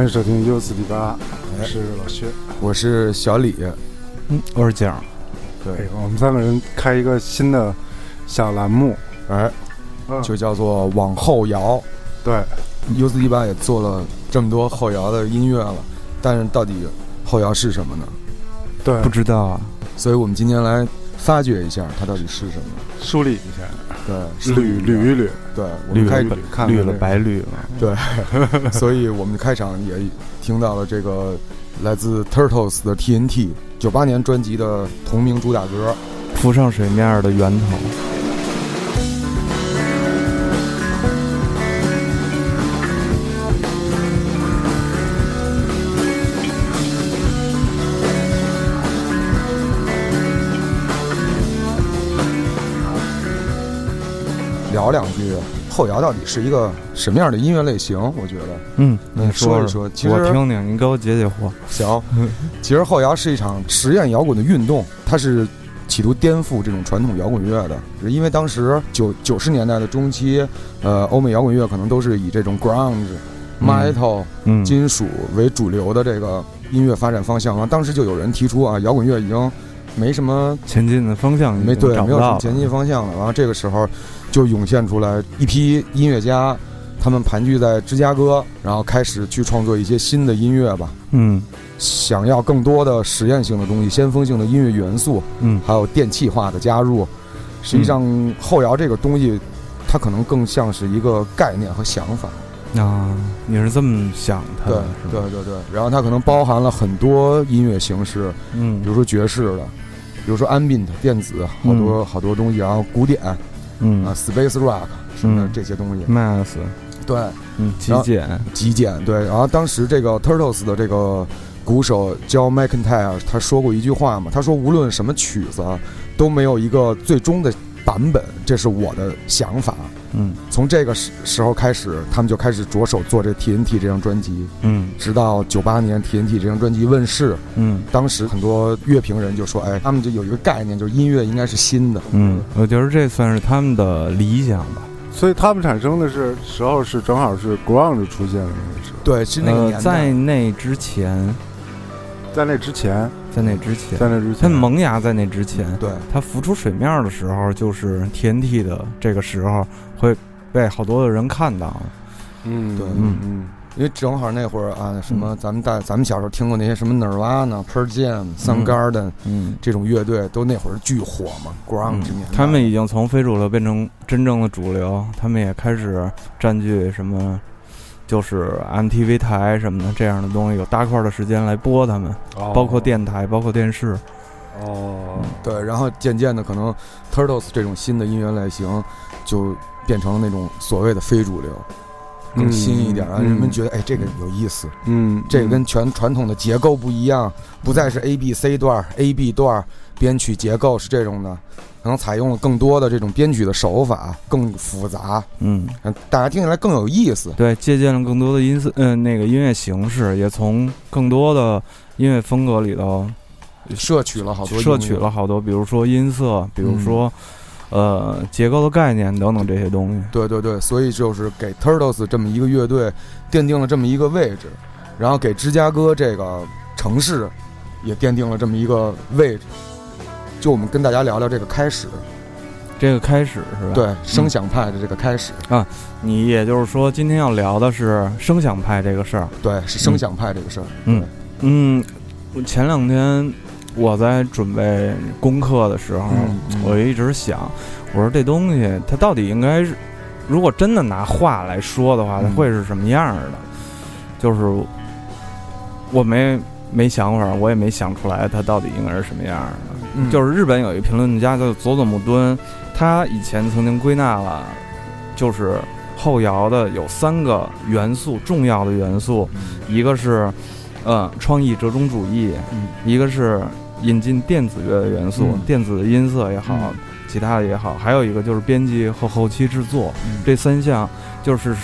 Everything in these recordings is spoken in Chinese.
欢迎收听 U 四 D 八，我是老薛。我是小李，嗯，我是蒋。对哎，我们三个人开一个新的小栏目，哎，嗯就叫做往后摇。对，U 四 D 八也做了这么多后摇的音乐了，但是到底后摇是什么呢？对不，知道啊，所以我们今天来发掘一下它到底是什么。梳理一下，对，捋捋一捋，对，我们开捋看看绿了白绿了。对，所以我们开场也听到了这个来自 Turtles 的 TNT 九八年专辑的同名主打歌。浮上水面的源头。后摇到底是一个什么样的音乐类型？我觉得嗯，你说一说说其实我听听，你给我解解惑。行。其实后摇是一场实验摇滚的运动，它是企图颠覆这种传统摇滚乐的。是因为当时九九十年代的中期，呃，欧美摇滚乐可能都是以这种 grunge、嗯 metal、嗯，金属为主流的这个音乐发展方向。完，当时就有人提出啊，摇滚乐已经没什么前进的方向没对，没有什么前进方向了。然后这个时候就涌现出来一批音乐家，他们盘踞在芝加哥，然后开始去创作一些新的音乐吧。嗯想要更多的实验性的东西、先锋性的音乐元素，嗯还有电气化的加入。实际上，后摇这个东西，它可能更像是一个概念和想法。啊，你是这么想它对的，是吧？对对对。然后它可能包含了很多音乐形式，嗯比如说爵士的，比如说 ambient 电子，好多、好多东西，然后古典啊嗯，space rock 什么的嗯这些东西。，mass，对，嗯，极简，极简对。然后当时这个 Turtles 的这个鼓手 John McIntyre 他说过一句话嘛，他说无论什么曲子啊都没有一个最终的版本，这是我的想法。嗯从这个时时候开始，他们就开始着手做这 TNT 这张专辑，嗯直到九八年 TNT 这张专辑问世，嗯当时很多乐评人就说，哎，他们就有一个概念，就是音乐应该是新的。嗯，我觉得这算是他们的理想吧。所以他们产生的是时候是正好是 Ground 出现的那个时候，对，是那个呃，年代。在那之前，在那之前，在那之前，在那之前，它萌芽在那之前，对，它浮出水面的时候，就是 TNT 的这个时候，会被好多的人看到。嗯，对嗯。嗯，因为正好那会儿啊，什么咱们大咱们小时候听过那些什么 Nirvana、Pearl Jam、Soundgarden 嗯，这种乐队，都那会儿巨火嘛，grunge 年代。他们已经从非主流变成真正的主流，他们也开始占据什么，就是 MTV 台什么的这样的东西，有大块的时间来播他们，哦包括电台，包括电视。哦，对，然后渐渐的，可能 Turtles 这种新的音乐类型就变成了那种所谓的非主流，更新一点，让人们觉得哎这个有意思，嗯，这个跟全传统的结构不一样，不再是 A B C 段、A B 段编曲结构是这种的，可能采用了更多的这种编曲的手法，更复杂，嗯，让大家听起来更有意思。对，借鉴了更多的音色，嗯、那个音乐形式，也从更多的音乐风格里头摄取了好多，摄取了好多，比如说音色，比如说、呃结构的概念等等这些东西。对对对，所以就是给 Turtles 这么一个乐队奠定了这么一个位置，然后给芝加哥这个城市也奠定了这么一个位置。就我们跟大家聊聊这个开始，这个开始是吧？，对声响派的这个开始啊，你也就是说，今天要聊的是声响派这个事儿。对，是声响派这个事儿。嗯嗯，我前两天我在准备功课的时候，我一直想，我说这东西它到底应该是，如果真的拿话来说的话，它嗯会是什么样儿的？就是我没没想法，我也没想出来它到底应该是什么样儿的。嗯就是日本有一个评论家叫佐佐木敦，他以前曾经归纳了，就是后摇的有三个元素，重要的元素，一个是呃创意折中主义，嗯一个是引进电子乐的元素，嗯。电子的音色也好，嗯。其他的也好，还有一个就是编辑和后期制作，嗯。这三项就是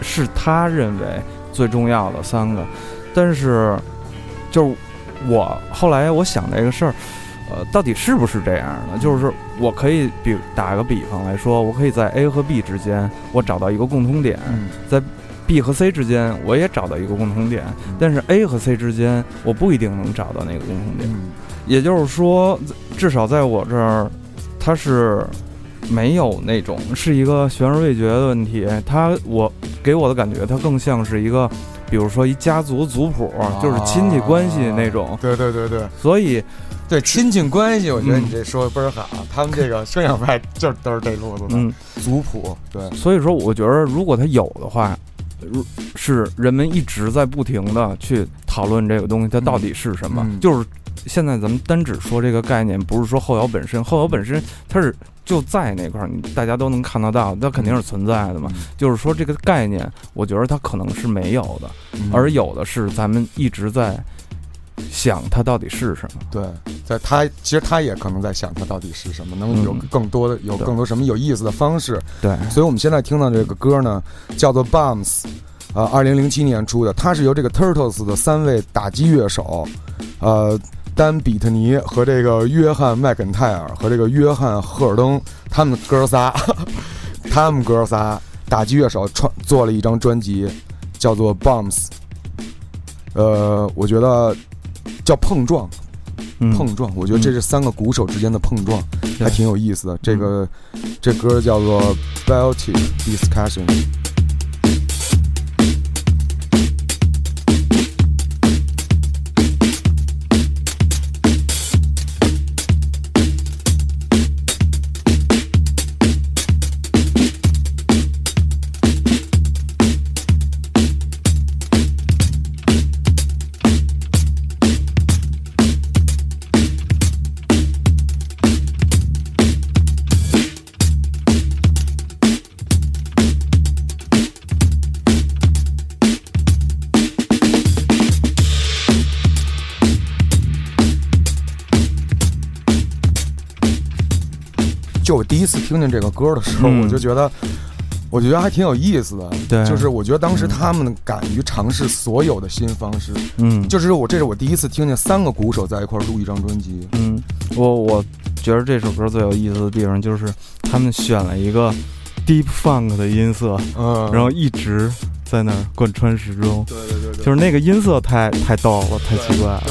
是他认为最重要的三个，但是就是我后来我想这个事儿。呃，到底是不是这样呢？就是我可以比打个比方来说，我可以在 A 和 B 之间，我找到一个共通点，在 B 和 C 之间我也找到一个共同点，但是 A 和 C 之间我不一定能找到那个共同点。嗯也就是说，至少在我这儿，它是没有那种是一个悬而未决的问题。它我给我的感觉，它更像是一个，比如说一家族族谱，就是亲戚关系那种。对对对对所以，对，亲戚关系，我觉得嗯你这说的倍儿好。他们这个生养派就都是这路子的，嗯，族谱，对，所以说，我觉得如果他有的话，如是人们一直在不停的去讨论这个东西，它到底是什么？嗯就是现在咱们单只说这个概念，不是说后摇本身，后摇本身它是就在那块儿，你大家都能看得到，它肯定是存在的嘛。嗯就是说这个概念，我觉得它可能是没有的，嗯而有的是咱们一直在想它到底是什么。对，在他其实他也可能在想，它到底是什么，能有嗯更多的有更多什么有意思的方式。对，所以我们现在听到这个歌呢，叫做《Bombs》，呃，二零零七年出的，它是由这个 Turtles 的三位打击乐手，呃，丹·比特尼和这个约翰·麦肯泰尔和这个约翰·赫尔登，他们哥仨，他们哥仨打击乐手创做了一张专辑，叫做《Bombs》。呃，我觉得叫碰撞，嗯碰撞，我觉得这是三个鼓手之间的碰撞，还挺有意思的。这个这歌叫做《Baltic Discussion》。听见这个歌的时候，嗯。我就觉得，我觉得还挺有意思的。对。就是我觉得当时他们敢于尝试所有的新方式，嗯，就是我这是我第一次听见三个鼓手在一块儿录一张专辑。嗯，我我觉得这首歌最有意思的地方就是他们选了一个 deep funk 的音色，嗯，然后一直在那儿贯穿始终，对对对对，就是那个音色太太逗了，太奇怪了。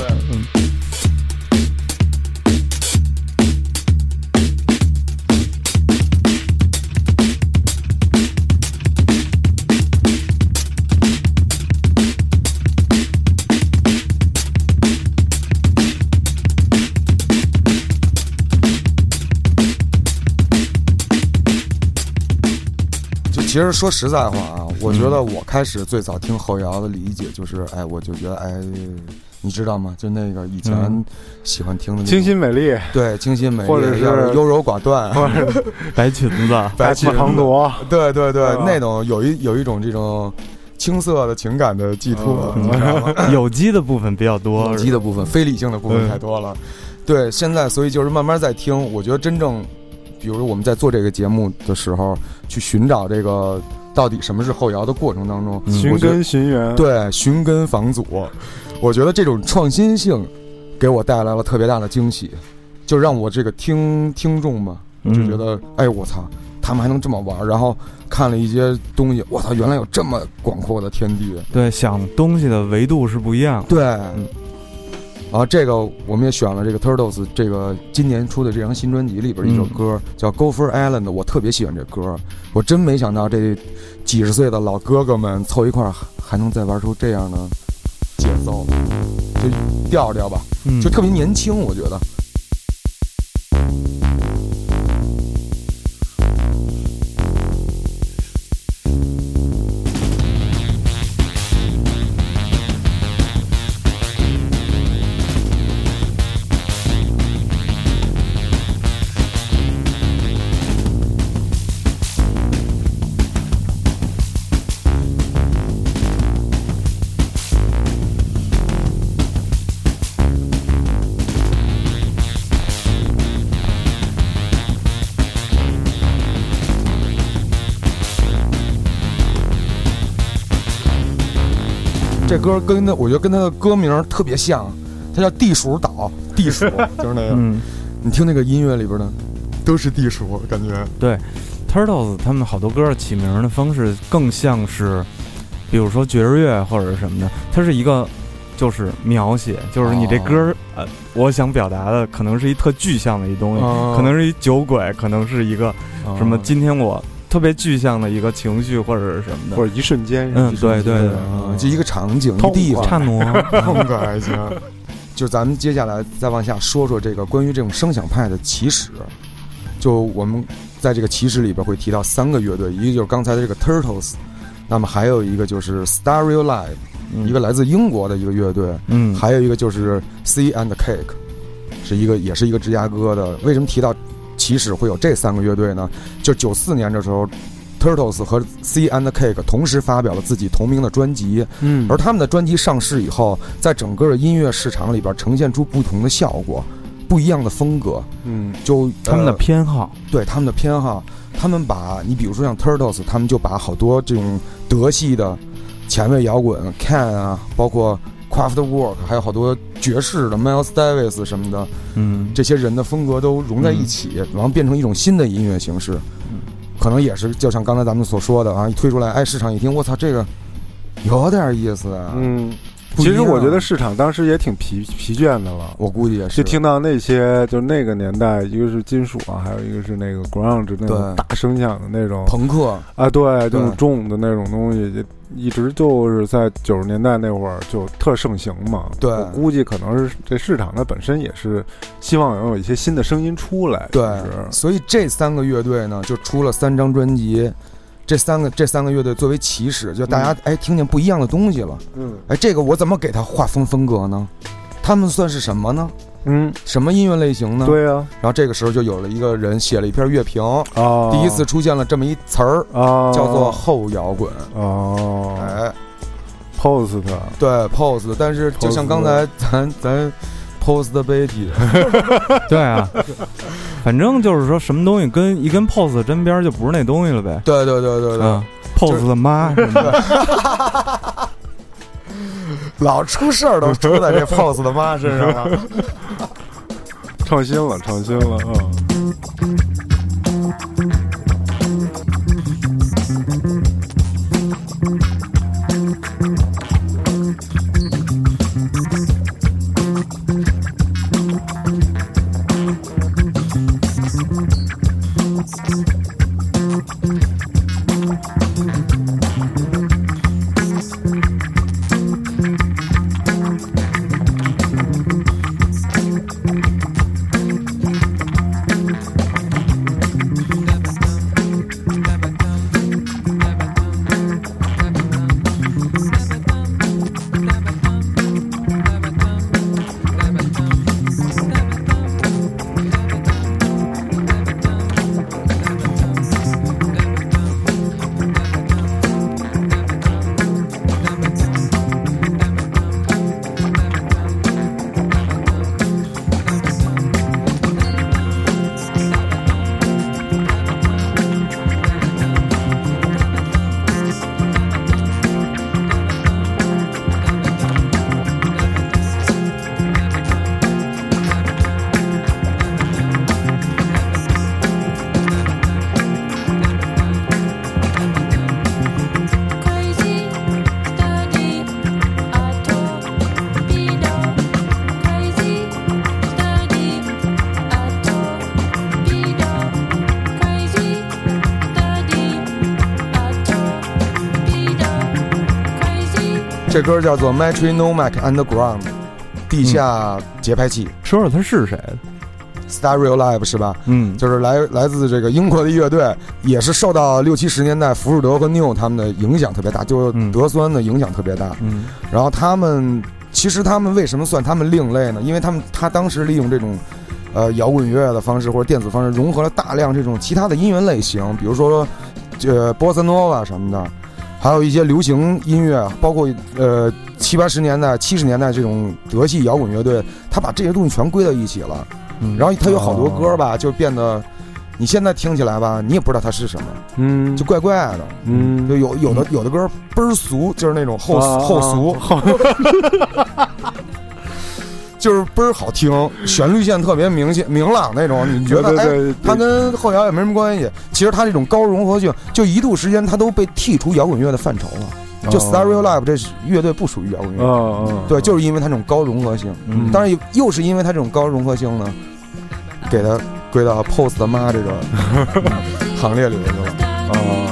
其实说实在话啊，我觉得我开始最早听后摇的理解就是，哎，我就觉得，哎，你知道吗？就那个以前嗯喜欢听的清新美丽，对清新美丽，或者是优柔寡断，或者 白裙子，白大唐夺，对对对，啊那种有一有一种这种青涩的情感的寄托？有机的部分比较多，有机的部分，非理性的部分嗯太多了。对，现在所以就是慢慢在听，我觉得真正，比如我们在做这个节目的时候，去寻找这个到底什么是后摇的过程当中，嗯寻根寻源，对寻根访祖，我觉得这种创新性给我带来了特别大的惊喜，就让我这个听听众嘛，就觉得，哎，我操，他们还能这么玩儿，然后看了一些东西，我操，原来有这么广阔的天地。对想东西的维度是不一样的。对，然后这个我们也选了这个 Turtles 这个今年出的这张新专辑里边的一首歌，叫《Gopher Island》，我特别喜欢这歌，我真没想到这几十岁的老哥哥们凑一块儿还还能再玩出这样的节奏，就就调调吧，嗯就特别年轻，我觉得。这歌跟他，我觉得跟他的歌名特别像，他叫《地鼠岛》，地鼠就是那个。嗯，你听那个音乐里边的，都是地鼠，感觉。对，Turtles 他们好多歌起名的方式更像是，比如说爵士乐或者是什么的，它是一个就是描写，就是你这歌、呃，我想表达的可能是一特具象的一东西，哦可能是一酒鬼，可能是一个什么哦今天我特别具象的一个情绪或者是什么的，或者一瞬间，嗯一瞬间对对对啊，就一个场景，一痛地方，差挪，痛快还行。就咱们接下来再往下说说这个关于这种声响派的起始。就我们在这个起始里边会提到三个乐队，一个就是刚才的这个 Turtles，那么还有一个就是 Stereo Live，、嗯。一个来自英国的一个乐队，嗯，还有一个就是 C and Cake，是一个也是一个芝加哥的。为什么提到起始会有这三个乐队呢？就九四年的时候，Turtles 和 C and Cake 同时发表了自己同名的专辑，嗯而他们的专辑上市以后，在整个音乐市场里边呈现出不同的效果，不一样的风格。嗯就他们的呃偏好，对他们的偏好，他们把你比如说像 Turtles，他们就把好多这种德系的前卫摇滚，Can 啊，包括 Kraftwerk，还有好多爵士的 Miles Davis 什么的，嗯，这些人的风格都融在一起，然后变成一种新的音乐形式。可能也是就像刚才咱们所说的啊，一推出来，哎，市场一听，我操，这个有点意思啊。嗯，其实我觉得市场当时也挺疲疲倦的了。我估计也是。就听到那些，就那个年代，一个是金属啊，还有一个是那个 ground 那种大声响的那种朋克，啊，对，就是重的那种东西，就一直就是在九十年代那会儿就特盛行嘛。对我估计可能是这市场它本身也是希望能有一些新的声音出来。对所以这三个乐队呢，就出了三张专辑。这三个这三个乐队作为起始，就大家、哎听见不一样的东西了。嗯哎，这个我怎么给他划分风格呢？他们算是什么呢？嗯，什么音乐类型呢？。对啊然后这个时候就有了一个人写了一篇乐评，啊，第一次出现了这么一词儿，啊，叫做后摇滚。哦，哎，post 对 post，但是就像刚才咱咱 post 的 baby，对啊，反正就是说什么东西跟一跟 POS 沾边就不是那东西了呗。对对对对对，嗯，POS 的妈什么的，老出事儿都出在这 pose 的妈身上了。创新了，创新了，嗯。这歌叫做《Metronome Underground》，地下节拍器说说他是谁？Stereo Live 是吧？嗯，就是来来自这个英国的乐队，也是受到六七十年代福士德和 New 他们的影响特别大，就德酸的影响特别大。嗯然后他们其实他们为什么算他们另类呢？因为他们他当时利用这种呃摇滚乐的方式或者电子方式，融合了大量这种其他的音乐类型，比如说呃波萨诺瓦什么的，还有一些流行音乐，包括呃七八十年代、七十年代这种德系摇滚乐队，他把这些东西全归到一起了。嗯，然后他有好多歌吧，就变得你现在听起来吧，你也不知道它是什么，嗯。就怪怪的。嗯。就有有的有的歌倍儿俗，就是那种后啊后俗，就是倍儿好听，旋律线特别明显明朗那种。你觉得哎，对对对，它跟后摇也没什么关系。其实它这种高融合性，就一度时间它都被剔除摇滚乐的范畴了。就 Stereo Live 这乐队不属于摇滚乐，对，就是因为它这种高融合性。嗯当然又又是因为它这种高融合性呢，给它归到 Post 的妈这个 行列里面去了。哦。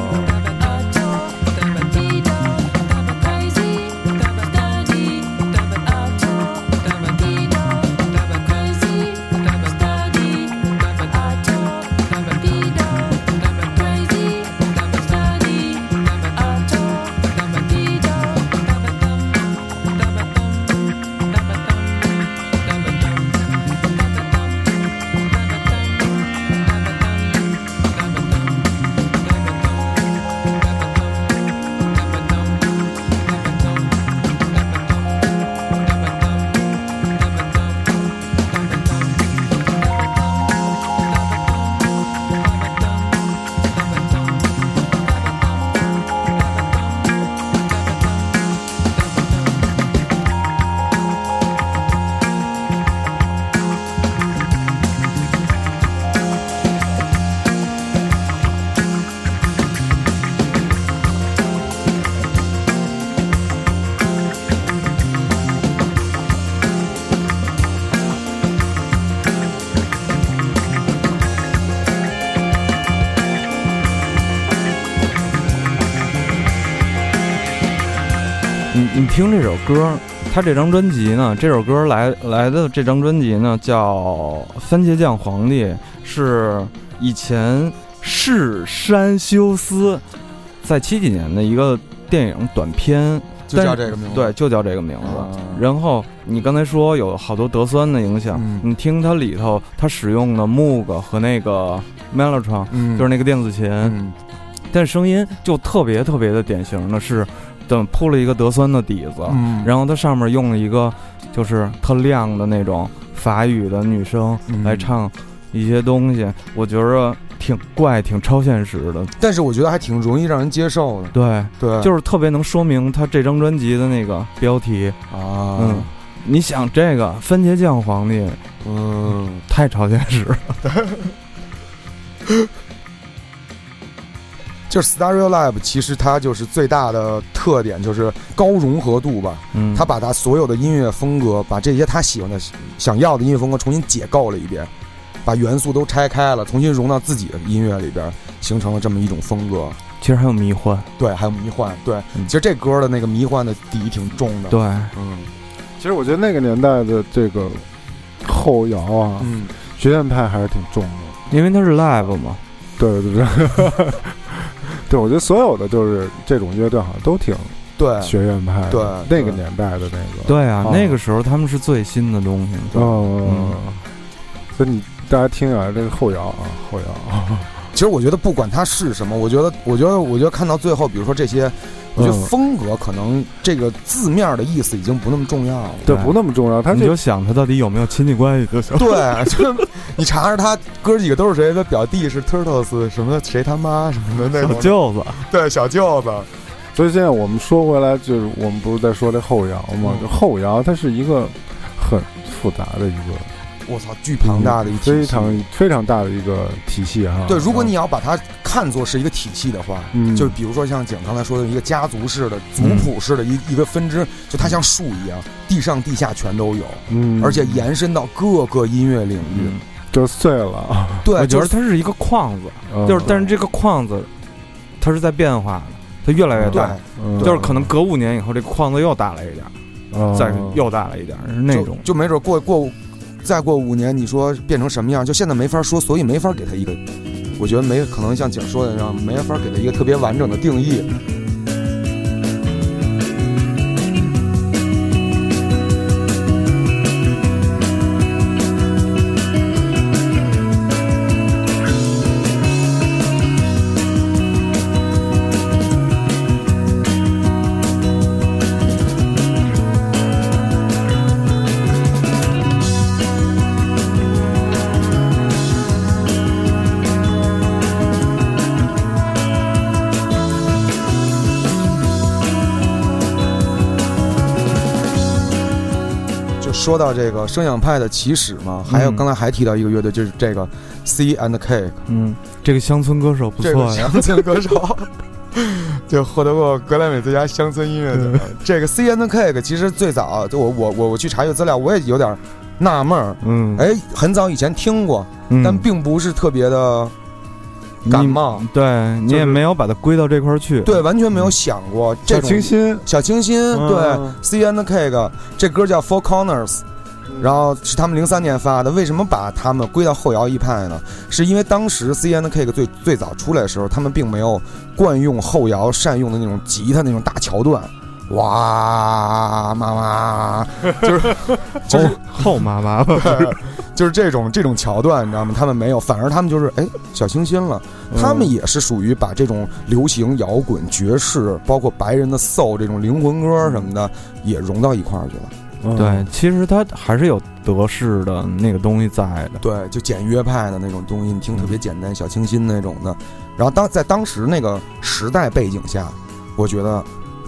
首歌，他这张专辑呢，这首歌来来的这张专辑呢叫《番茄酱皇帝》，是以前是山修斯在七几年的一个电影短片，就叫这个名字。对，就叫这个名字。啊然后你刚才说有好多德酸的影响，嗯你听它里头它使用的 Moog 和那个 Mellotron，、嗯，就是那个电子琴，嗯但声音就特别特别的典型的是，等铺了一个德酸的底子，嗯，然后它上面用了一个就是特亮的那种法语的女声嗯来唱一些东西，我觉着挺怪、挺超现实的。但是我觉得还挺容易让人接受的。对，对，就是特别能说明他这张专辑的那个标题。啊，嗯，你想这个番茄酱皇帝嗯，太超现实了。就是 Stereo Live，其实它就是最大的特点就是高融合度吧。嗯，他把他所有的音乐风格，把这些他喜欢的、想要的音乐风格重新解构了一遍，把元素都拆开了，重新融到自己的音乐里边，形成了这么一种风格。其实还有迷幻。对，还有迷幻。对，嗯其实这歌的那个迷幻的底挺重的。，对，嗯其实我觉得那个年代的这个后摇啊，嗯，学院派还是挺重的。因为它是 live 嘛。对对对，对，我觉得所有的就是这种乐队好像都挺对，学院派的，对那个年代的那个，对啊，哦那个时候他们是最新的东西。哦，嗯所以你大家听啊，这个后摇啊，后摇，其实我觉得不管它是什么，我觉得，我觉得，我觉得看到最后，比如说这些，我觉得嗯风格可能这个字面的意思已经不那么重要了。对，不那么重要。你就想他到底有没有亲戚关系就行。对，就是你查查他哥几个都是谁，他表弟是 Turtles 什么谁他妈什么的那小，舅子，对小舅子，所以现在我们说回来，就是我们不是在说这后摇吗？嗯就后摇，它是一个很复杂的一个我操，巨庞大的一非常非常大的一个体系哈。对，如果你要把它看作是一个体系的话，嗯。就比如说像景刚才说的一个家族式的、族谱式的一一个分支，就它像树一样，地上地下全都有，嗯，而且延伸到各个音乐领域。嗯，就碎了，对，我觉得它是一个框子，嗯。就是但是这个框子它是在变化的，它越来越对。大，嗯。就是可能隔五年以后这个框子又大了一点再又大了一点，是那种。就就没准过过再过五年，你说变成什么样？就现在没法说，所以没法给他一个，我觉得没可能像景说的那样，没法给他一个特别完整的定义。说到这个声响派的起始嘛，还有嗯刚才还提到一个乐队，就是这个 C and Cake，嗯，这个乡村歌手不这个错呀，乡村歌手，就获得过格莱美最佳乡村音乐奖。这个 C and Cake 其实最早，就我我我我去查阅资料，我也有点纳闷儿。嗯，哎，很早以前听过，嗯但并不是特别的感冒，你对你也没有把它归到这块儿去，对，完全没有想过这小清新，小清新，嗯对，C and Cake 这歌叫 Four Corners，然后是他们零三年发的。为什么把他们归到后摇一派呢？是因为当时 C and Cake 最最早出来的时候，他们并没有惯用后摇善用的那种吉他那种大桥段。哇，妈妈，就是就是后妈妈吧，就是这种这种桥段，你知道吗？他们没有，反而他们就是哎小清新了。他们也是属于把这种流行摇滚、爵士，包括白人的 soul 这种灵魂歌什么的，也融到一块儿去了。嗯对，其实它还是有德式的那个东西在的，对，就简约派的那种东西，你听特别简单、小清新那种的。然后当在当时那个时代背景下，我觉得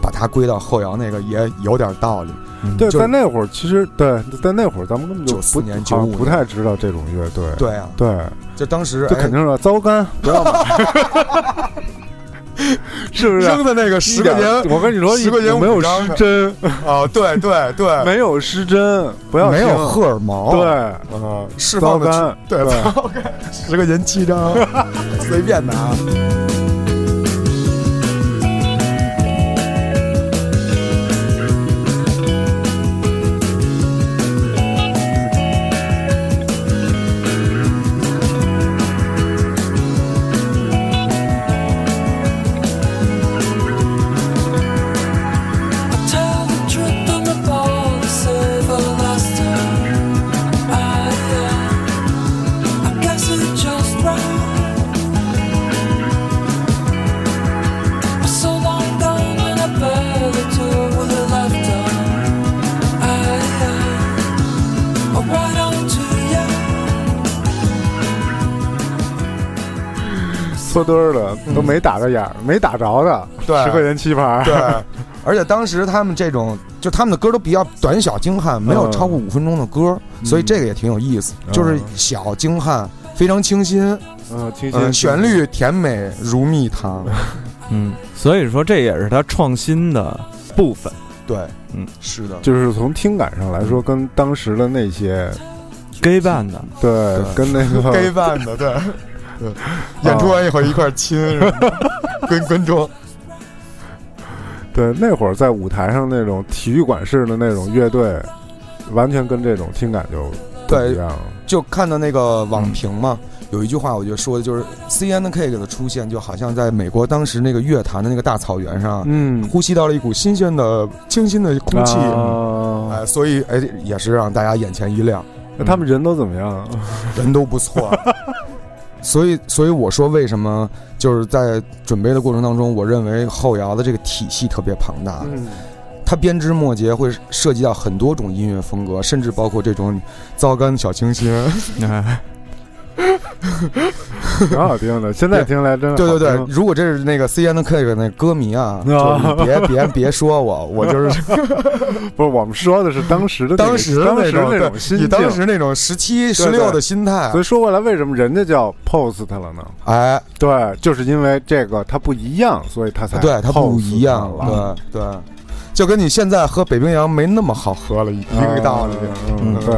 把它归到后摇那个也有点道理。嗯对，在那会儿其实对，在那会儿咱们根本就94不年95好像不太知道这种乐队，对啊，对，就当时就肯定是糟干，不要买，是不是？扔的那个十块钱我跟你说，10块钱没有失真，啊，对对对，没有失真，不要没有听。荷尔蒙，对，啊，释放的对，对。糟干，十块钱七张，随便拿。搓堆儿的都没打个眼儿，没打着的，对。十块钱七盘，对，而且当时他们这种，就他们的歌都比较短小精悍，没有超过五分钟的歌，所以这个也挺有意思，嗯。就是小精悍，非常清新，嗯，清嗯，新，旋律甜美如蜜糖。嗯，所以说这也是他创新的部分。对，嗯，是的，就是从听感上来说，跟当时的那些 gay band 的，对对，跟那个 gay band 的，对，对，演出完以后一块亲，是吧跟观众，对那会儿在舞台上那种体育馆式的那种乐队，完全跟这种听感就不对一样了。就看到那个网评嘛。有一句话，我觉得说的就是 C N K 的出现，就好像在美国当时那个乐坛的那个大草原上，嗯，呼吸到了一股新鲜的、清新的空气，啊哎，所以哎，也是让大家眼前一亮，那他们人都怎么样？人都不错。所以，所以我说，为什么就是在准备的过程当中，我认为后摇的这个体系特别庞大，嗯，它编枝末节会涉及到很多种音乐风格，甚至包括这种糟干小清新。哎，挺好听的。现在听来真对对对好，听如果这是那个 C N K 的那歌迷啊，别别别说我，我就是 不是我们说的是当时的那个当时当时种那种心境。当时那种十七、十六的心态所，以说回来，为什么人家叫 post 了呢？哎，对，就是因为这个它不一样，所以它才对它不一样了。对对，就跟你现在喝北冰洋没那么好喝了一一个道理。嗯，嗯对。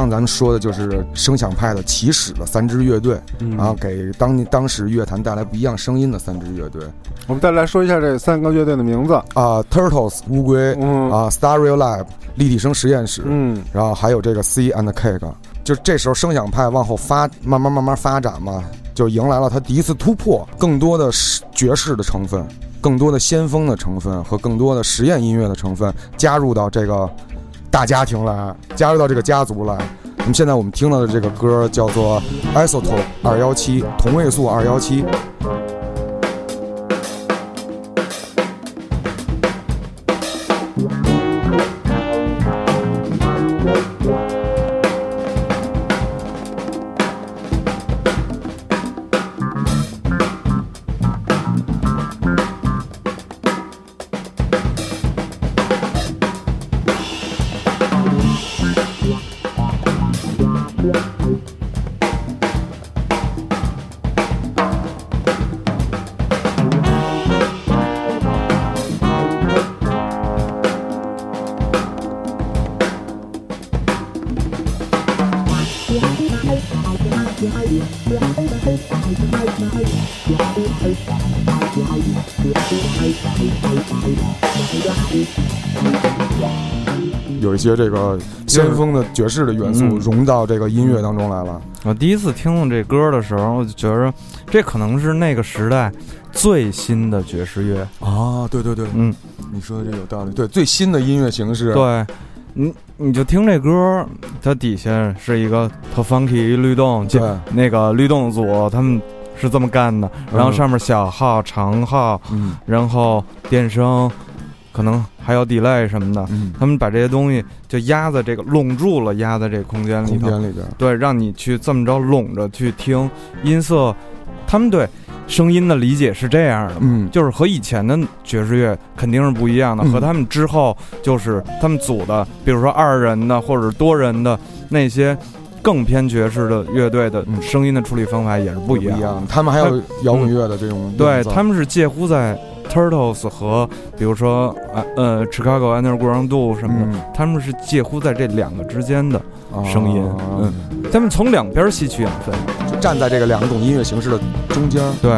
上咱们说的就是声响派的起始的三支乐队，嗯然后给当当时乐坛带来不一样声音的三支乐队我们再来说一下这三个乐队的名字。啊，Turtles 乌龟嗯啊，Stereo Lab 立体声实验室，嗯然后还有这个 C and Cake，就这时候声响派往后发，慢慢慢慢发展嘛，就迎来了他第一次突破，更多的是爵士的成分，更多的先锋的成分和更多的实验音乐的成分加入到这个大家庭来，加入到这个家族了。那么现在我们听到的这个歌叫做 Isotope 二幺七，同位素二幺七。些这个先锋的爵士的元素嗯。融到这个音乐当中来了。我第一次听到这歌的时候，我就觉着这可能是那个时代最新的爵士乐。啊，对对对，嗯，你说的这有道理。对，最新的音乐形式，对，你你就听这歌，它底下是一个特 funky 律动，对，那个律动组他们是这么干的，然后上面小号、长号，嗯。然后电声，可能还有 delay 什么的，嗯，他们把这些东西就压在这个拢住了，压在这个空间里头，空间里边，对，让你去这么着拢着去听音色，他们对声音的理解是这样的。嗯，就是和以前的爵士乐肯定是不一样的，嗯和他们之后就是他们组的，比如说二人的或者多人的那些更偏爵士的乐队的嗯声音的处理方法也是不一样的。不一样。他们还有摇滚乐的这种对，他们是介乎在 Turtles 和比如说啊呃 Chicago Underground Do 什么的，嗯他们是介乎在这两个之间的，啊声音嗯他们从两边吸取养分。就站在这个两种音乐形式的中间。对，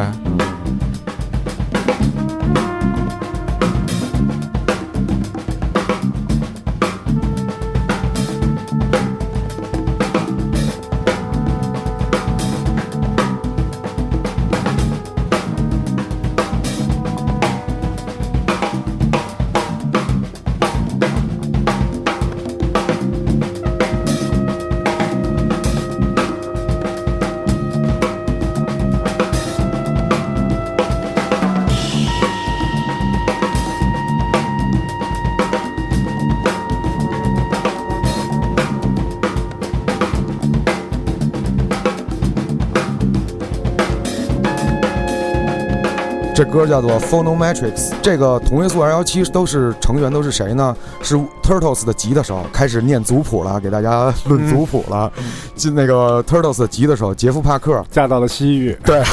歌叫做 Phonometrics，这个同位素二幺七都是成员都是谁呢？是 Turtles 的吉他手，开始念族谱了，给大家论族谱了。进那个 Turtles 的吉他手杰夫帕克，嫁到了西域，对。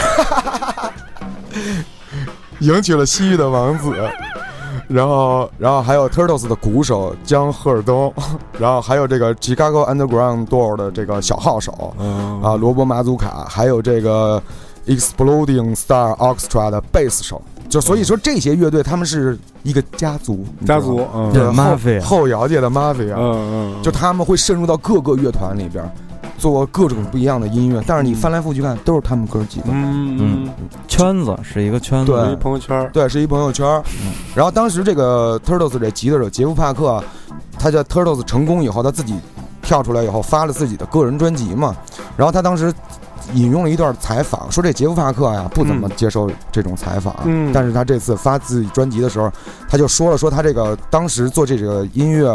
迎娶了西域的王子。然后，然后还有 Turtles 的鼓手江赫尔东，然后还有这个 Chicago Underground Door 的这个小号手嗯啊，罗伯马祖卡，还有这个 Exploding Star Orchestra 的贝斯手。就所以说，这些乐队他们是一个家族，家族，嗯对对，Mafia 后后摇界的 Mafia，、嗯嗯，就他们会渗入到各个乐团里边，做各种不一样的音乐。但是你翻来覆去看，都是他们哥几个。嗯嗯，圈子是一个圈子。对一朋友圈儿，对，是一朋友圈儿。然后当时这个 Turtles 这吉他手杰夫帕克，他叫 Turtles 成功以后，他自己跳出来以后发了自己的个人专辑嘛。然后他当时引用了一段采访，说这杰夫帕克呀不怎么接受这种采访，嗯但是他这次发自己专辑的时候，他就说了说他这个当时做这个音乐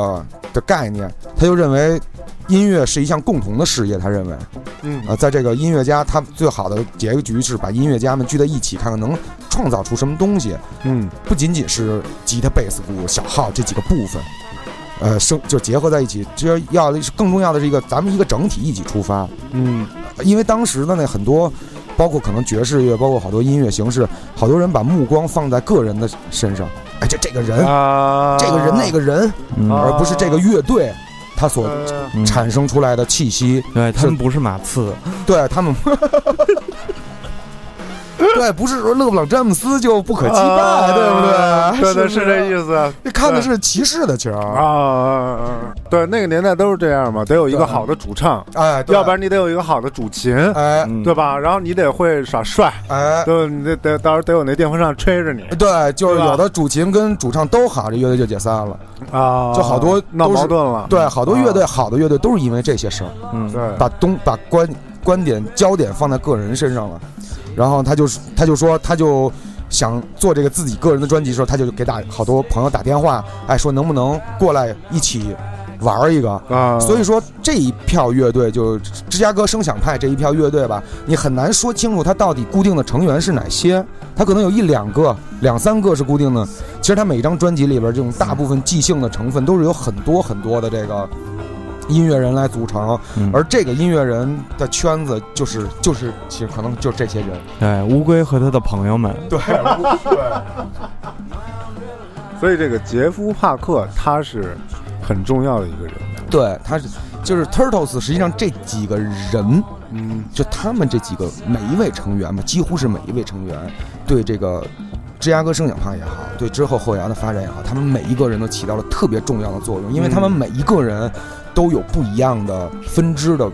的概念，他就认为。音乐是一项共同的事业，他认为，嗯呃，在这个音乐家，他最好的结局是把音乐家们聚在一起，看看能创造出什么东西。嗯不仅仅是吉他、贝斯、鼓、小号这几个部分，呃，生就结合在一起。这要的是更重要的是一个咱们一个整体一起出发。嗯因为当时的那很多，包括可能爵士乐，包括好多音乐形式，好多人把目光放在个人的身上。哎，这这个人，啊，这个人，那个人，而不是这个乐队。它所嗯产生出来的气息，对他们不是马刺，对他们。对，不是说勒布朗詹姆斯就不可击败，啊对不对？对对，是这意思。这看的是骑士的球啊对，那个年代都是这样嘛，得有一个好的主唱，哎，要不然你得有一个好的主琴，哎嗯对吧？然后你得会耍帅，哎，对？你得得到时候得有那电风扇吹着你对，就是有的主琴跟主唱都好，这乐队就解散了。啊，就好多闹矛盾了。对，好多乐队，啊好的乐队都是因为这些事儿，嗯，对，把东把观观点焦点放在个人身上了。然后他就是他就说他就想做这个自己个人的专辑的时候，他就给打好多朋友打电话，哎，说能不能过来一起玩一个。啊，所以说这一票乐队就芝加哥声响派这一票乐队吧，你很难说清楚它到底固定的成员是哪些，它可能有一两个、两三个是固定的。其实它每一张专辑里边这种大部分即兴的成分都是有很多很多的这个音乐人来组成，嗯而这个音乐人的圈子就是就是其实可能就这些人。对乌龟和他的朋友们，对 所以这个杰夫·帕克他是很重要的一个人物。对，他是就是 Turtles，实际上这几个人。嗯就他们这几个每一位成员吧，几乎是每一位成员对这个芝加哥声响派也好，对之后后摇的发展也好，他们每一个人都起到了特别重要的作用，因为他们嗯每一个人都有不一样的分支的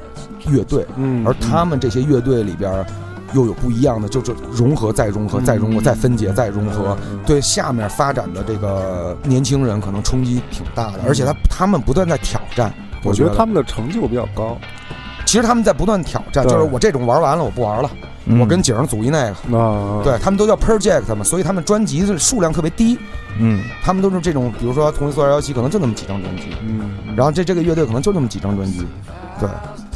乐队，嗯而他们这些乐队里边又有不一样的，就是融合再融合再融合再分解再融合。嗯对下面发展的这个年轻人可能冲击挺大的，而且他他们不断在挑战。我觉觉得他们的成就比较高。其实他们在不断挑战，就是我这种玩完了，我不玩了，嗯。我跟景儿组一那个。啊，对他们都叫 project 嘛，所以他们专辑的数量特别低，嗯。他们都是这种，比如说同一座二幺七可能就那么几张专辑，嗯，然后这这个乐队可能就那么几张专辑，对。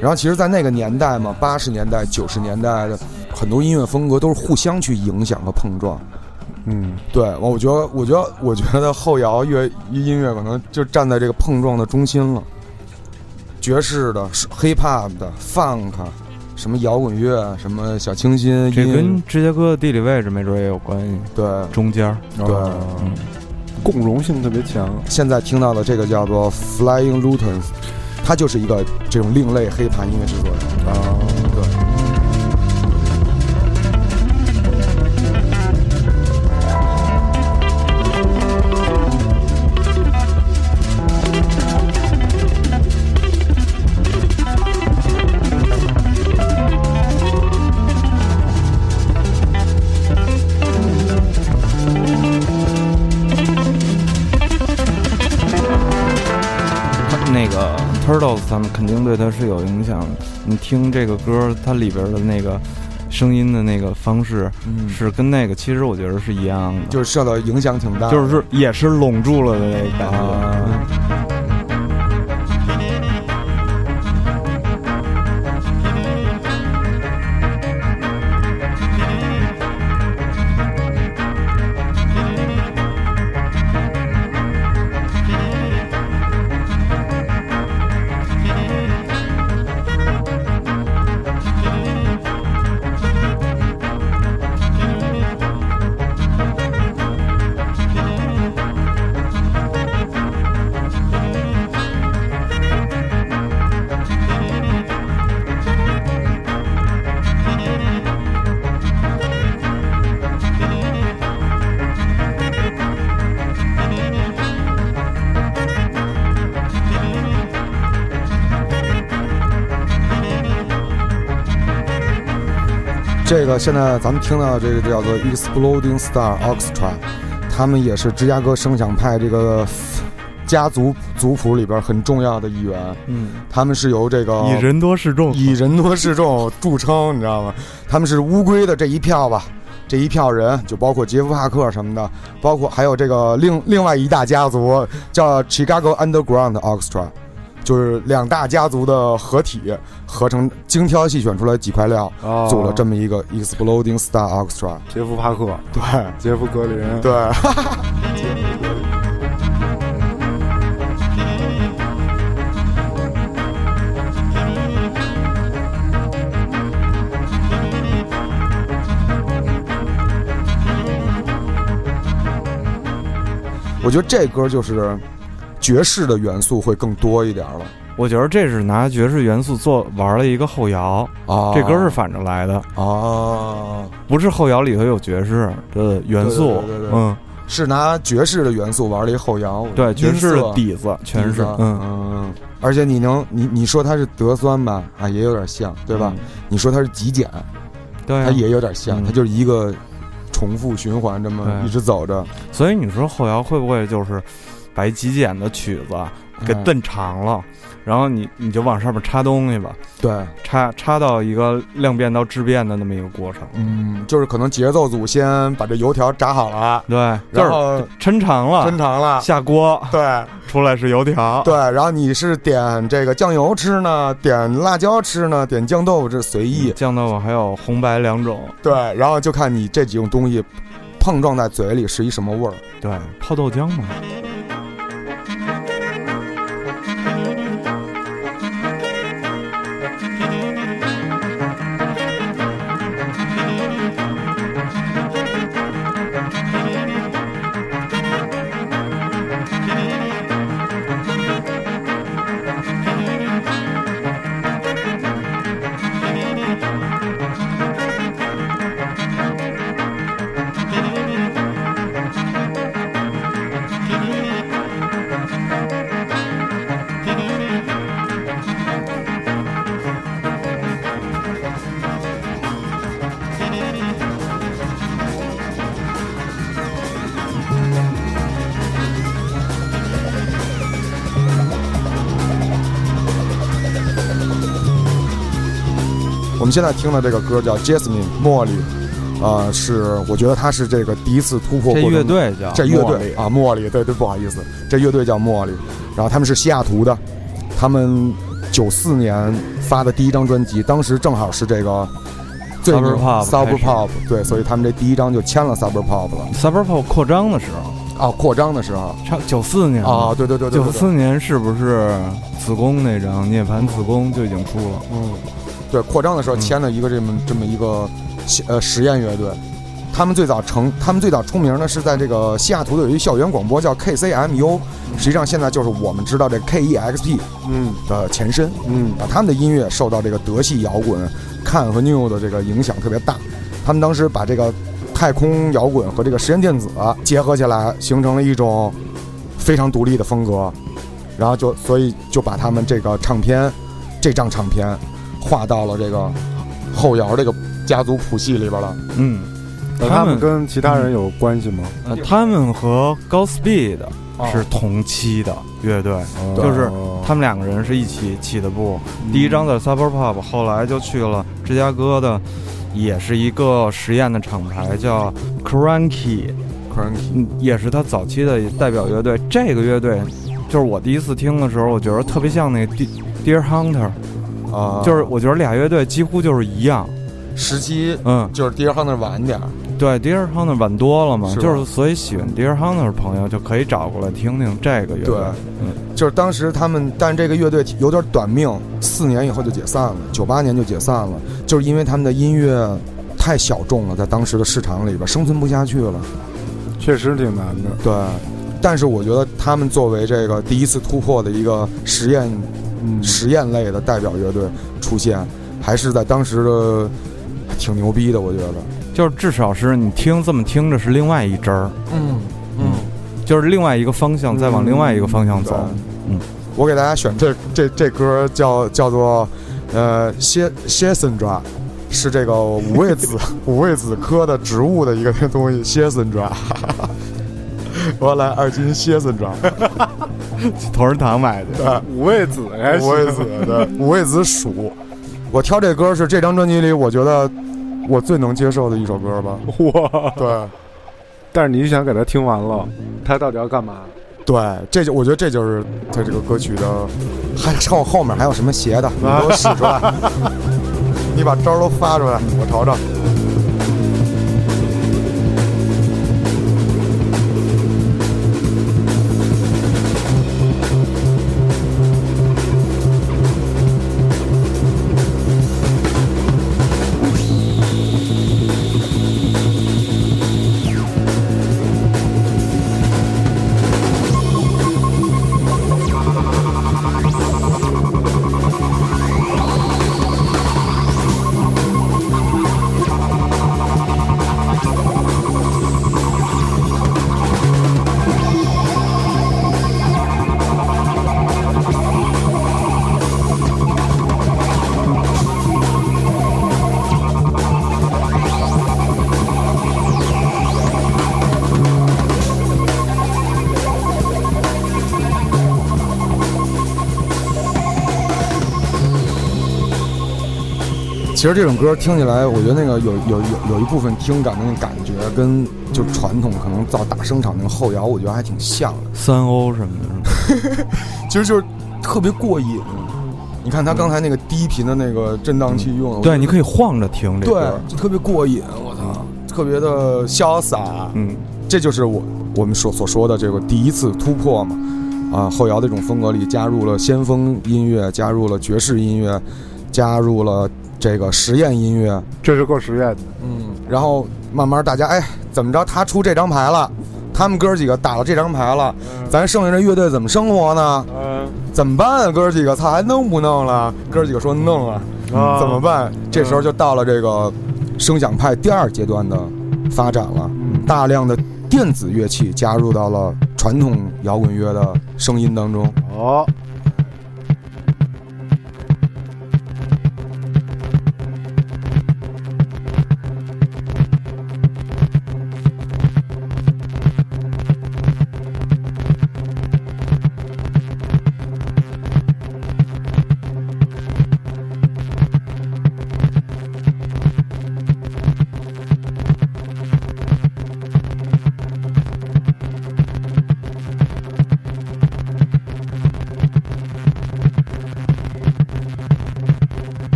然后其实，在那个年代嘛，八十年代、九十年代的很多音乐风格都是互相去影响和碰撞。嗯。对，我觉得，我觉得，我觉得后摇乐音乐可能就站在这个碰撞的中心了。爵士的、hip hop 的、funk，什么摇滚乐，什么小清新音这跟，芝加哥的地理位置没准也有关系，对。中间儿，对。共融性特别强。现在听到的这个叫做 Flying Lutens，他就是一个这种另类黑盘音乐制作人。啊，他们肯定对他是有影响的。你听这个歌，它里边的那个声音的那个方式，嗯是跟那个其实我觉得是一样的，就是受到影响挺大，就是也是拢住了的那个感觉。啊现在咱们听到这个叫做 Exploding Star Orchestra，他们也是芝加哥声响派这个家族族谱里边很重要的一员。嗯，他们是由这个以人多势众，以人多势众著称，你知道吗？他们是乌龟的这一票吧，这一票人就包括杰夫·帕克什么的，包括还有这个另另外一大家族叫 Chicago Underground Orchestra，就是两大家族的合体合成，精挑细选出来几块料，哦。组了这么一个 Exploding Star Orchestra。杰夫·帕克，对。杰夫·格林，对，我觉得这歌就是爵士的元素会更多一点了。我觉得这是拿爵士元素做玩了一个后摇，啊。这歌是反着来的，啊，不是后摇里头有爵士的元素，对对对对对嗯，是拿爵士的元素玩了一后摇，对，爵士的底子全是底子，嗯，嗯，而且你能你你说它是德酸吧，啊，也有点像，对吧？嗯？你说它是极简，对啊，它也有点像，嗯。它就是一个重复循环这么一直走着，所以你说后摇会不会就是把极简的曲子给哎炖长了，然后你你就往上面插东西吧，对，插插到一个量变到质变的那么一个过程。嗯，就是可能节奏组先把这油条炸好了，对，就是然后抻长了，抻长了，下锅对出来是油条。对，然后你是点这个酱油吃呢，点辣椒吃呢，点酱豆腐这随意，酱豆腐还有红白两种。对，然后就看你这几种东西碰撞在嘴里是一什么味儿。对，泡豆浆嘛。们现在听的这个歌叫《Jasmine 茉莉》，呃，是我觉得他是这个第一次突破乐队叫这乐队啊，茉莉，对对，不好意思，这乐队叫茉莉，然后他们是西雅图的，他们九四年发的第一张专辑，当时正好是这个最 Suburb Pop 始。Pop，对，所以他们这第一张就签了 Suburb Pop 了。Suburb Pop 扩张的时候，啊，扩张的时候。差九四年。啊，，对对对对对，九四年是不是子宫那张《涅槃子宫》就已经出了？嗯，对，扩张的时候嗯签了一个这么这么一个呃实验乐队。他们最早成，他们最早出名呢是在这个西雅图的有一校园广播叫 KCMU，实际上现在就是我们知道这 KEXP 嗯的前身。嗯啊，他们的音乐受到这个德系摇滚、Can 和 New 的这个影响特别大。他们当时把这个太空摇滚和这个实验电子结合起来，形成了一种非常独立的风格。然后就所以就把他们这个唱片，这张唱片划到了这个后摇这个家族谱系里边了。嗯，那他们跟其他人有关系吗？呃，他们和 Godspeed 哦是同期的乐队，对就是哦他们两个人是一起起的步。第一张在 Suburb Pop，后来就去了芝加哥的，也是一个实验的厂牌，叫 Cranky，Cranky 嗯，也是他早期的代表乐队。这个乐队就是我第一次听的时候，我觉得特别像那 De- Deer Hunter，啊，就是我觉得俩乐队几乎就是一样。时机嗯，就是 Dear Hunter 晚点儿。对，Dear Hunter 晚多了嘛，是吧就是所以喜欢 Dear Hunter 的朋友就可以找过来听听这个乐队。对嗯，就是当时他们，但这个乐队有点短命，四年以后就解散了，九八年就解散了，就是因为他们的音乐太小众了，在当时的市场里边生存不下去了。确实挺难的。对，但是我觉得他们作为这个第一次突破的一个实验嗯实验类的代表乐队出现，还是在当时的挺牛逼的，我觉得。就是至少是你听这么听着是另外一支儿，嗯嗯，就是另外一个方向，再往另外一个方向走。对嗯，我给大家选这这这歌叫叫做呃蝎蝎森抓，是这个五味子 五味子科的植物的一个东西，蝎森抓。我要来二斤蝎森抓，同仁堂买的。五味子还五味子对五味子属。我挑这歌是这张专辑里我觉得我最能接受的一首歌吧。哇！对但是你想给他听完了，他到底要干嘛？对，这就我觉得这就是他这个歌曲的，还后后面还有什么邪的，你给我使出来，你把招都发出来，我瞅瞅。其实这种歌听起来，我觉得那个有有有有一部分听感的那感觉，跟就传统可能造大声场那个后摇，我觉得还挺像的。三欧什么的，其实就是特别过瘾。你看他刚才那个低频的那个震荡器用的，对，你可以晃着听这对歌，，就特别过瘾。我操，特别的潇洒。嗯，这就是我我们所所说的这个第一次突破嘛。啊，后摇的这种风格里加入了先锋音乐，加入了爵士音乐，加入了这个实验音乐，这是够实验的。嗯，然后慢慢大家哎，怎么着？他出这张牌了，他们哥几个打了这张牌了，咱剩下这乐队怎么生活呢？嗯怎么办啊？哥几个，操，还弄不弄了？哥几个说弄啊，啊怎么办？这时候就到了这个声响派第二阶段的发展了，大量的电子乐器加入到了传统摇滚乐的声音当中。哦，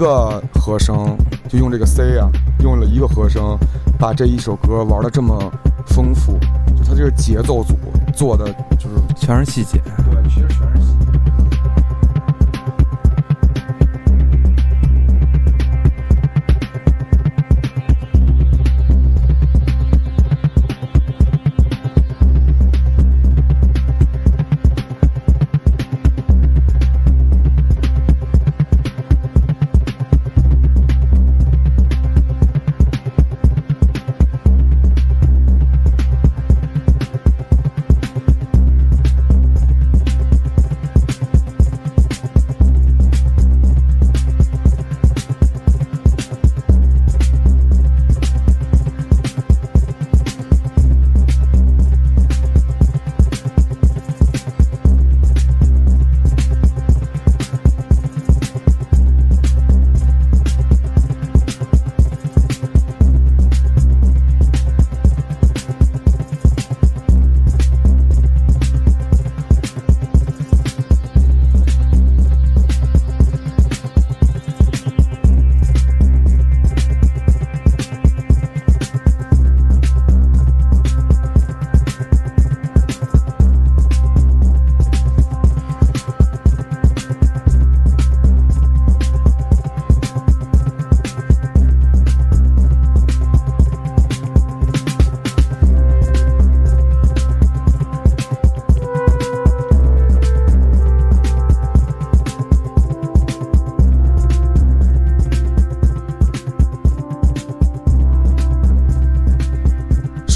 个和声，就用这个 C 啊，用了一个和声，把这一首歌玩的这么丰富，就他这个节奏组做的就是全是细节。对，其实全是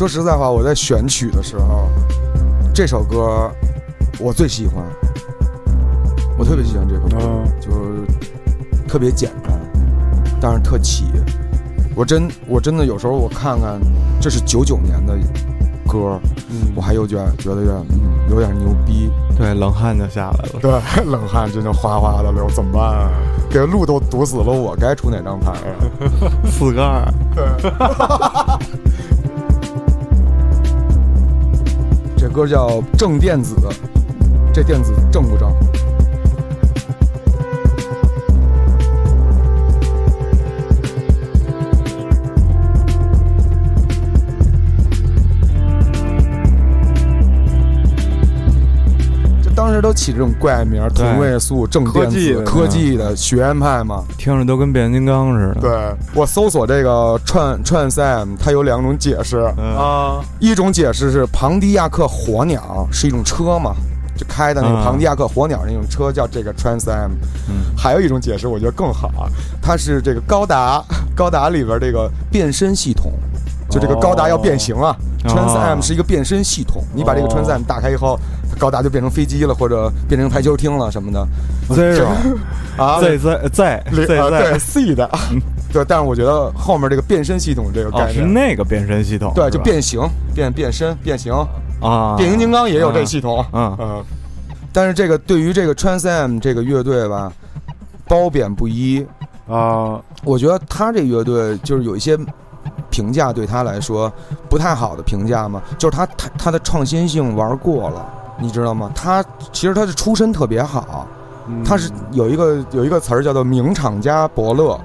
说实在话，我在选曲的时候，这首歌我最喜欢。我特别喜欢这个歌，嗯就是特别简单，但是特起。我真我真的有时候我看看，这是九九年的歌，嗯我还有点觉得有点嗯有点牛逼。对，冷汗就下来了。对，冷汗真的哗哗的流，怎么办啊？给路都堵死了，我该出哪张牌啊？四个二，歌叫正电子，这电子正不正？时都起这种怪名同位素、正电子、科技的科技的学院派嘛。听着都跟变形金刚似的。对我搜索这个串串 Sam，它有两种解释，嗯，啊，一种解释是庞迪亚克火鸟是一种车嘛，就开的那个嗯庞迪亚克火鸟那种车叫这个 Trans Am。嗯还有一种解释我觉得更好，它是这个高达高达里边这个变身系统。就这个高达要变形啊、哦 t r a n s Am 是一个变身系统。你把这个哦 Trans Am 打开以后，它高达就变成飞机了，或者变成排球厅了什么的。Zero 啊。z z z 里 z 啊对 z，C 的，对，但是我觉得后面这个变身系统这个概念。是，那个变身系统。对，就变形、变变身、变形。啊，变形金刚也有这系统，嗯。嗯。但是这个对于这个 Trans Am 这个乐队吧，褒贬不一。啊，我觉得他这乐队就是有一些评价对他来说不太好的评价嘛，就是他他他的创新性玩过了，你知道吗？他其实他的出身特别好，嗯。他是有一个有一个词儿叫做名厂家伯乐，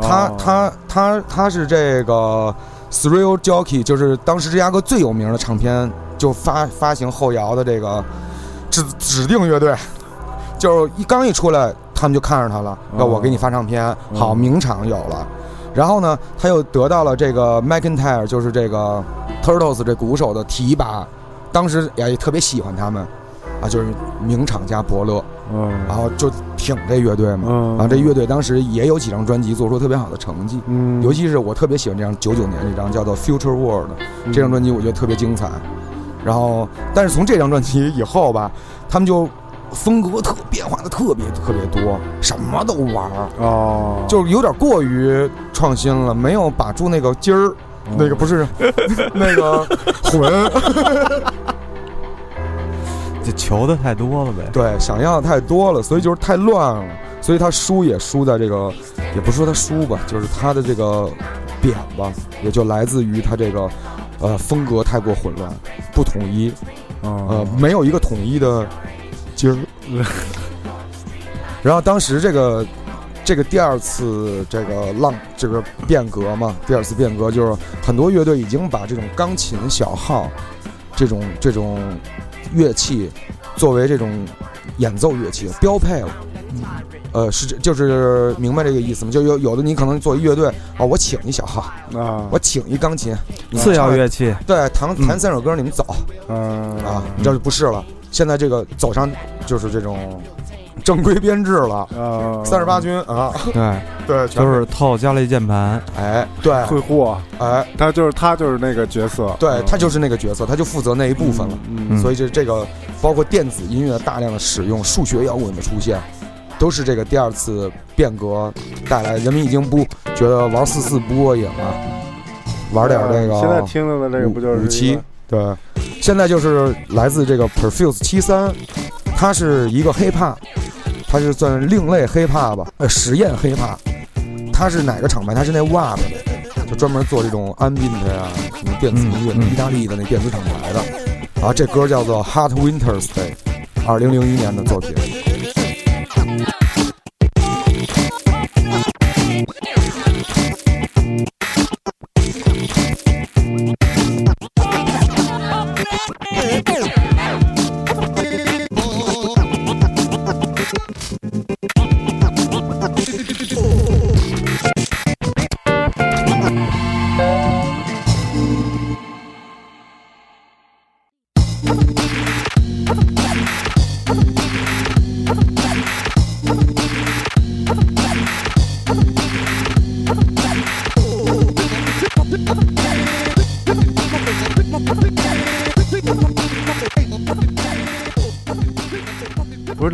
他哦。他他他是这个 Thrill Jockey，就是当时芝加哥最有名的唱片，就发发行后摇的这个指指定乐队，就是一刚一出来，他们就看上他了，要我给你发唱片，好，嗯名厂有了。然后呢，他又得到了这个 McIntyre，就是这个 Turtles 这鼓手的提拔，当时也特别喜欢他们，啊，就是名厂加伯乐，嗯，然后就挺这乐队嘛。嗯，啊，这乐队当时也有几张专辑做出特别好的成绩，嗯，尤其是我特别喜欢这张九九年这张叫做《Future World》嗯。这张专辑，我觉得特别精彩。然后，但是从这张专辑以后吧，他们就风格特变化的特别特别多，什么都玩儿，哦，就是有点过于创新了，没有把住那个筋儿，那个不是 那个魂，这求的太多了呗。对，想要的太多了，所以就是太乱了，所以他输也输在这个，也不是说他输吧，就是他的这个点吧，也就来自于他这个呃风格太过混乱，不统一，呃呃，没有一个统一的筋儿。然后当时这个这个第二次这个浪这个变革嘛，第二次变革就是很多乐队已经把这种钢琴、小号这种这种乐器作为这种演奏乐器标配了。呃，是这就是明白这个意思吗？就有有的你可能做一乐队啊，我请一小号，啊，我请一钢琴，次要乐器，对弹嗯弹三首歌，你们走嗯啊，你这就不是了。现在这个走上就是这种正规编制了，啊，三十八军啊，对，对，全就是套加了一键盘，哎，对，会货，哎，他就是他就是那个角色，对他就是那个角色，他就负责那一部分了。嗯，嗯。所以这这个包括电子音乐大量的使用，数学摇滚的出现，都是这个第二次变革带来。人们已经不觉得玩四四不过瘾了，玩点这个现在听到的这个不就是五七？对，现在就是来自这个 Perfuse 七三，它是一个 hiphop，它是算另类 hiphop 吧，呃，实验 hiphop。它是哪个厂牌？它是那 WAP 的，就专门做这种 ambient 呀、什么电子音乐，意大利的那电子厂牌的。啊，这歌叫做《Hot Winter's Day》，二零零一年的作品。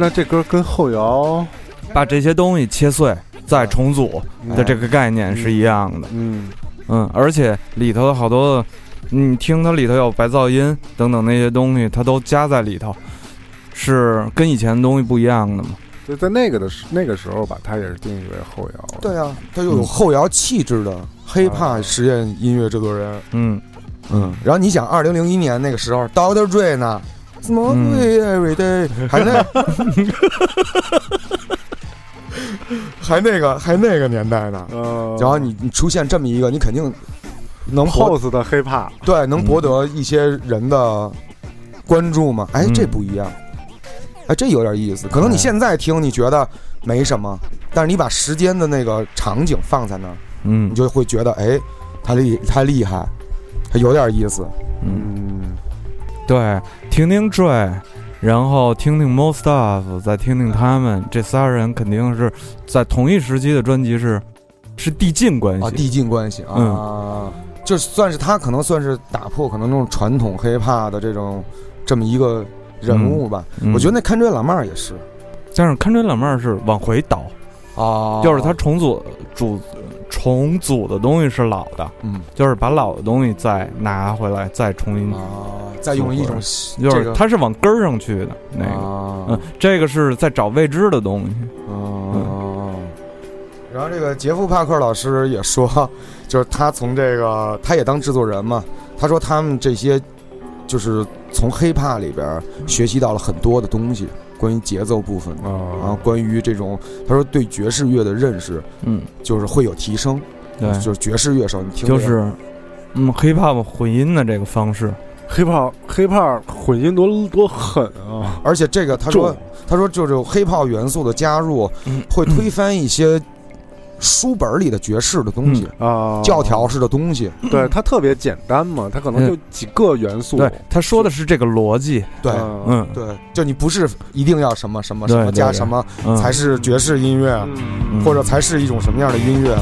那这歌跟后摇把这些东西切碎再重组的这个概念是一样的。嗯嗯，而且里头的好多，你听它里头有白噪音等等那些东西，它都加在里头，是跟以前的东西不一样的嘛。就在那个的时那个时候吧，它也是定义为后摇。对啊，它又有后摇气质的 hiphop 实验音乐制作人。嗯，嗯，然后你想，二零零一年那个时候，Dr. Dre 呢，Smoke 嗯 weed every day，还那，还那个还那个年代呢。呃，然后你你出现这么一个，你肯定能博 pose 的 hiphop，对能博得一些人的关注嘛？哎，嗯这不一样，哎，这有点意思。可能你哎现在听你觉得没什么，但是你把时间的那个场景放在那儿，嗯你就会觉得哎，他厉他厉害，他有点意思。嗯，嗯，对，听听 Dre，然后听听 Most Of，再听听他们这仨人，肯定是在同一时期的专辑是是递进关啊，系。递进关系啊，嗯。就算是他可能算是打破可能那种传统 hiphop 的这种这么一个人物吧。嗯我觉得那看追老妹儿也是。但是看追老妹儿是往回倒，啊就是他重组主重组的东西是老的，嗯就是把老的东西再拿回来，再重新，啊，再用一种就是它是往根儿上去的那个。啊嗯，这个是在找未知的东西。哦。然后这个杰夫·帕克老师也说，就是他从这个，他也当制作人嘛。他说他们这些，就是从 hiphop 里边学习到了很多的东西，关于节奏部分，然后啊，关于这种，他说对爵士乐的认识嗯，就是会有提升。对，就是爵士乐手，你听就是嗯，hiphop 混音的这个方式。hiphop hiphop 混音多多狠啊！而且这个他说，他说就是黑炮元素的加入嗯会推翻一些书本里的爵士的东西。啊，教条式的东西，对它特别简单嘛，它可能就几个元素。对，他说的是这个逻辑。对嗯嗯，对，就你不是一定要什么什么什么加什么嗯才是爵士音乐，或者才是一种什么样的音乐。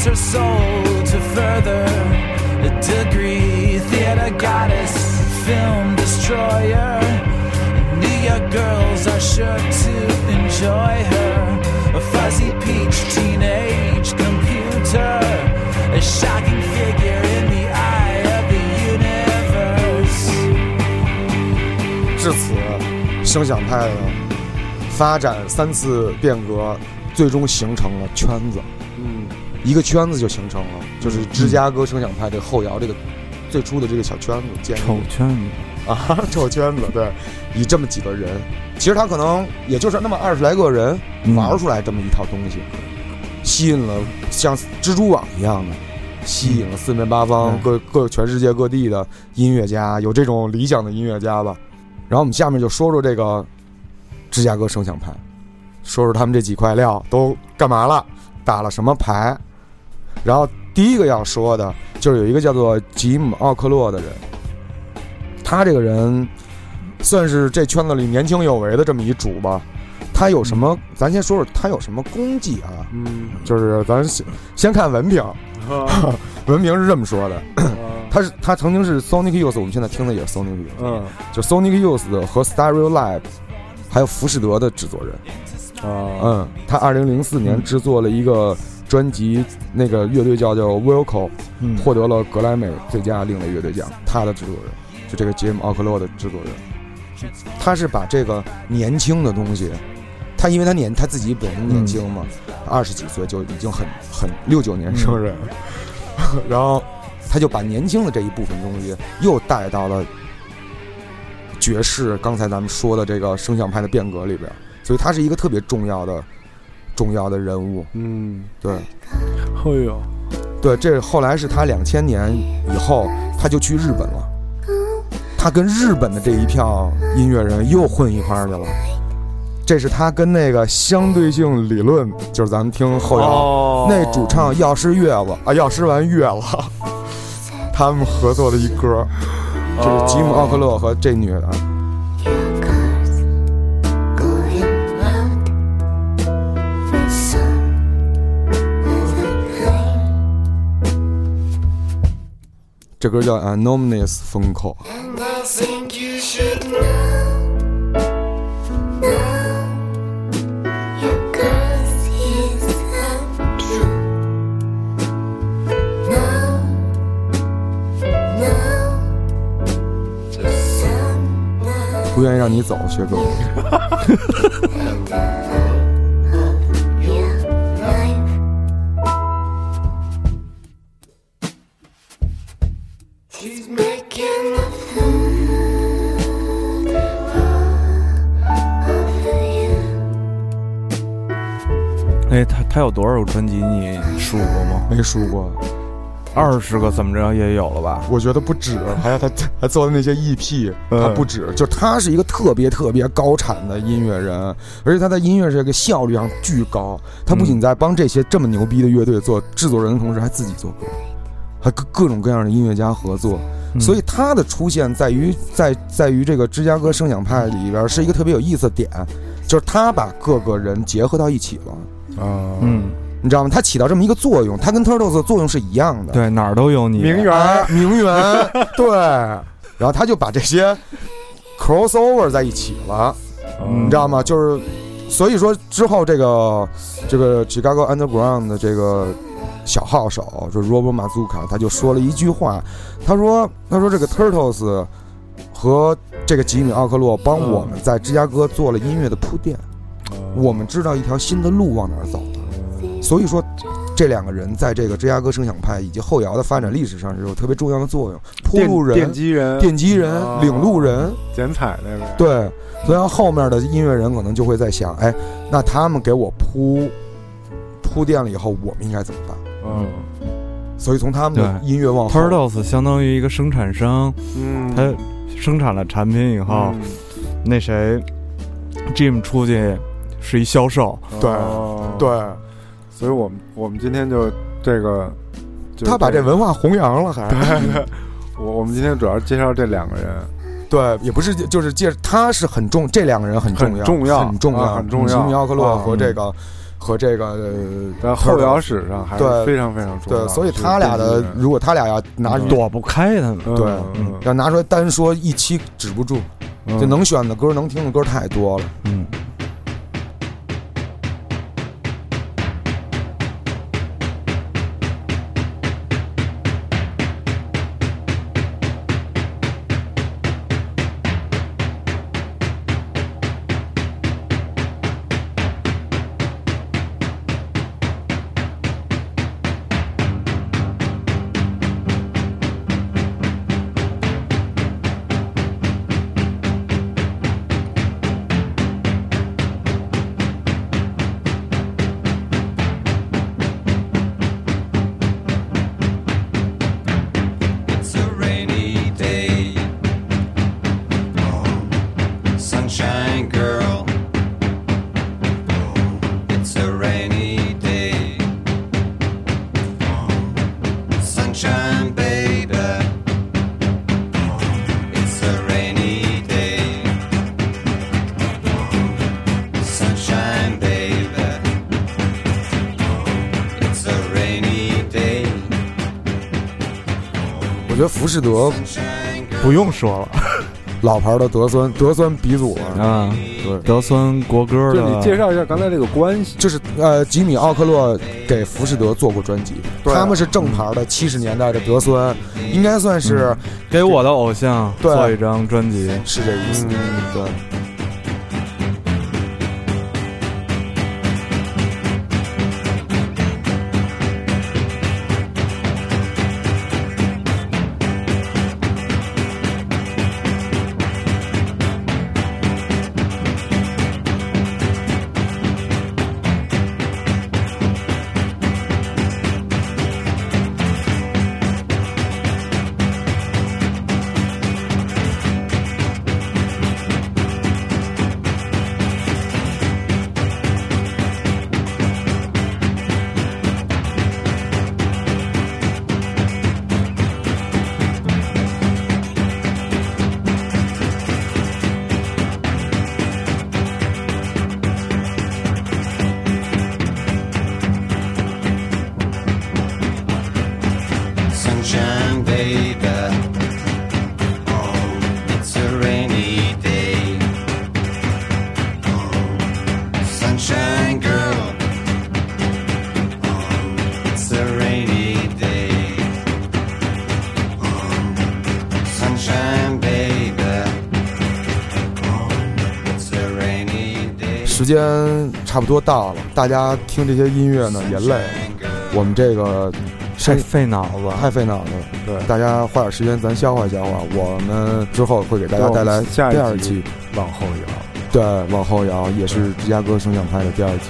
Bless her soul to further a degree. Theater goddess, film destroyer. New York girls are sure to enjoy her. A fuzzy peach teenage computer. A shocking figure in the eye of the universe. 至此，声响派的发展三次变革，最终形成了圈子，嗯 一个圈子就形成了，就是芝加哥声响派这个后摇这个最初的这个小圈子建丑立圈子。啊，丑圈子，对，以这么几个人，其实他可能也就是那么二十来个人嗯玩出来这么一套东西，吸引了像蜘蛛网一样的，吸引了四面八方嗯各各全世界各地的音乐家，有这种理想的音乐家吧。然后我们下面就说说这个芝加哥声响派，说说他们这几块料都干嘛了，打了什么牌。然后第一个要说的就是有一个叫做吉姆·奥克洛的人，他这个人算是这圈子里年轻有为的这么一主吧。他有什么？咱先说说他有什么功绩啊？嗯，就是咱先先看文凭，啊 文凭是这么说的：啊他是他曾经是 Sonic Youth，我们现在听的也是 Sonic Youth，嗯就 Sonic Youth 和 Stereo Lab，还有浮士德的制作人。啊嗯，他二零零四年嗯制作了一个专辑，那个乐队叫叫 Wilco，嗯。获得了格莱美最佳另类乐队奖。他的制作人就这个杰姆奥克洛的制作人，他是把这个年轻的东西，他因为他年他自己本身年轻嘛，二十几岁就已经很很六九年生人，然后他就把年轻的这一部分东西又带到了爵士，刚才咱们说的这个声响派的变革里边，所以他是一个特别重要的重要的人物。嗯，对哎呦，对，这后来是他两千年以后，他就去日本了。他跟日本的这一票音乐人又混一块儿去了。这是他跟那个相对性理论，就是咱们听后摇、哦那主唱药师月子啊，药师丸月子，他们合作的一歌，就是吉姆奥克勒和这女的。这歌叫《Anonymous 风口》。I think you should know, know your curse is untrue. No, no, some 不愿意让你走，学哥。有多少个专辑你数过吗？没数过，二十个怎么着也有了吧？我觉得不止，还有他 他做的那些 EP，嗯他不止，就他是一个特别特别高产的音乐人，而且他在音乐这个效率上巨高。他不仅在帮这些这么牛逼的乐队做制作人的同时，还自己做歌，还各各种各样的音乐家合作。嗯所以他的出现在于在在于这个芝加哥声响派里边是一个特别有意思的点，就是他把各个人结合到一起了，啊，嗯，你知道吗？它起到这么一个作用，它跟 Turtles 的作用是一样的。对，哪儿都有你。名媛哎，名媛，对，然后他就把这些 crossover 在一起了，嗯你知道吗？就是，所以说之后这个这个 Chicago Underground 的这个小号手，就是 Robo Mazuka，他就说了一句话，他说他说这个 Turtles 和这个吉米奥克洛帮我们在芝加哥做了音乐的铺垫，我们知道一条新的路往哪儿走了，所以说。这两个人在这个芝加哥声响派以及后摇的发展历史上是有特别重要的作用，铺路人、奠基人、奠基人、哦领路人，剪彩那个，对，所以后面的音乐人可能就会在想，哎，那他们给我铺铺垫了以后，我们应该怎么办？嗯。所以从他们的音乐往后，Turtles 相当于一个生产商，嗯，他生产了产品以后，嗯。那谁 Jim 出去是一销售，对哦。对，所以我们我们今天就这个，就他把这文化弘扬了，还。我我们今天主要介绍这两个人，对，也不是就是介，他是很重，这两个人很重要，很重要很重要，啊很重要。吉米奥克洛啊和这个和这个呃在后摇史上还是对非常非常重要。对，所以他俩的如果他俩要拿嗯。躲不开他们。嗯对嗯。要拿出来单说一期止不住，嗯。就能选的歌能听的歌太多了。嗯，觉得浮士德不用说了。老牌的德酸德酸鼻祖啊，啊，对，德酸国歌的，就你介绍一下刚才这个关系，就是呃，吉米奥克洛给浮士德做过专辑，对他们是正牌的七十年代的德酸，应该算是、给我的偶像对。做一张专辑。是这意思。嗯对，差不多到了，大家听这些音乐呢也累，我们这个太费脑子。太费脑子了。对大家花点时间咱消化消化，我们之后会给大家带来第二期，往后摇。对，往后摇也是芝加哥声响派的第二期。